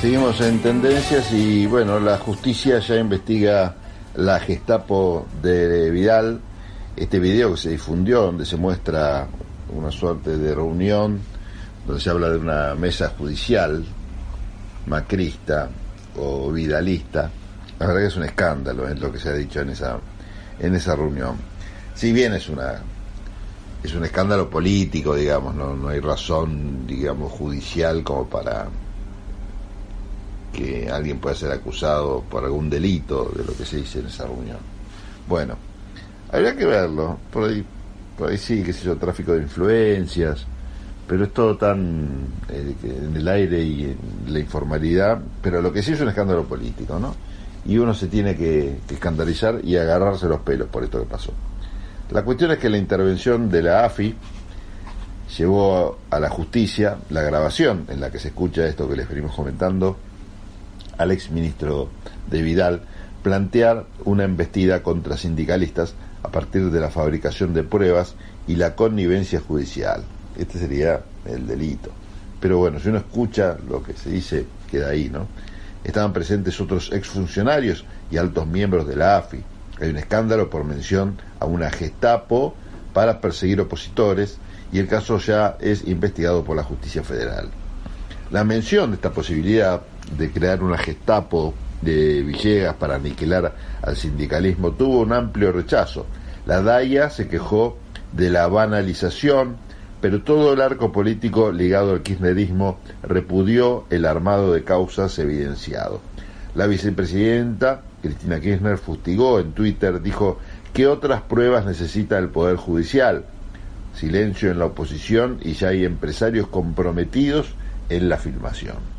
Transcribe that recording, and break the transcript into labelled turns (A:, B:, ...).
A: seguimos en tendencias y bueno, la justicia ya investiga la Gestapo de Vidal, este video que se difundió donde se muestra una suerte de reunión, donde se habla de una mesa judicial macrista o vidalista, la verdad que es un escándalo, es lo que se ha dicho en esa, en esa reunión. Si bien es una es un escándalo político, digamos, no, no hay razón, digamos, judicial como para que alguien pueda ser acusado por algún delito de lo que se dice en esa reunión. Bueno, habría que verlo, por ahí, por ahí sí, que se hizo tráfico de influencias, pero es todo tan eh, en el aire y en la informalidad, pero lo que sí es un escándalo político, ¿no? Y uno se tiene que, que escandalizar y agarrarse los pelos por esto que pasó. La cuestión es que la intervención de la AFI llevó a la justicia la grabación en la que se escucha esto que les venimos comentando al ex ministro de Vidal plantear una embestida contra sindicalistas a partir de la fabricación de pruebas y la connivencia judicial. Este sería el delito. Pero bueno, si uno escucha lo que se dice, queda ahí, ¿no? Estaban presentes otros exfuncionarios y altos miembros de la AFI. Hay un escándalo por mención a una Gestapo para perseguir opositores y el caso ya es investigado por la justicia federal. La mención de esta posibilidad de crear una Gestapo de Villegas para aniquilar al sindicalismo tuvo un amplio rechazo. La DAIA se quejó de la banalización, pero todo el arco político ligado al kirchnerismo repudió el armado de causas evidenciado. La vicepresidenta Cristina Kirchner fustigó en Twitter, dijo, ¿qué otras pruebas necesita el Poder Judicial? Silencio en la oposición y ya hay empresarios comprometidos en la filmación.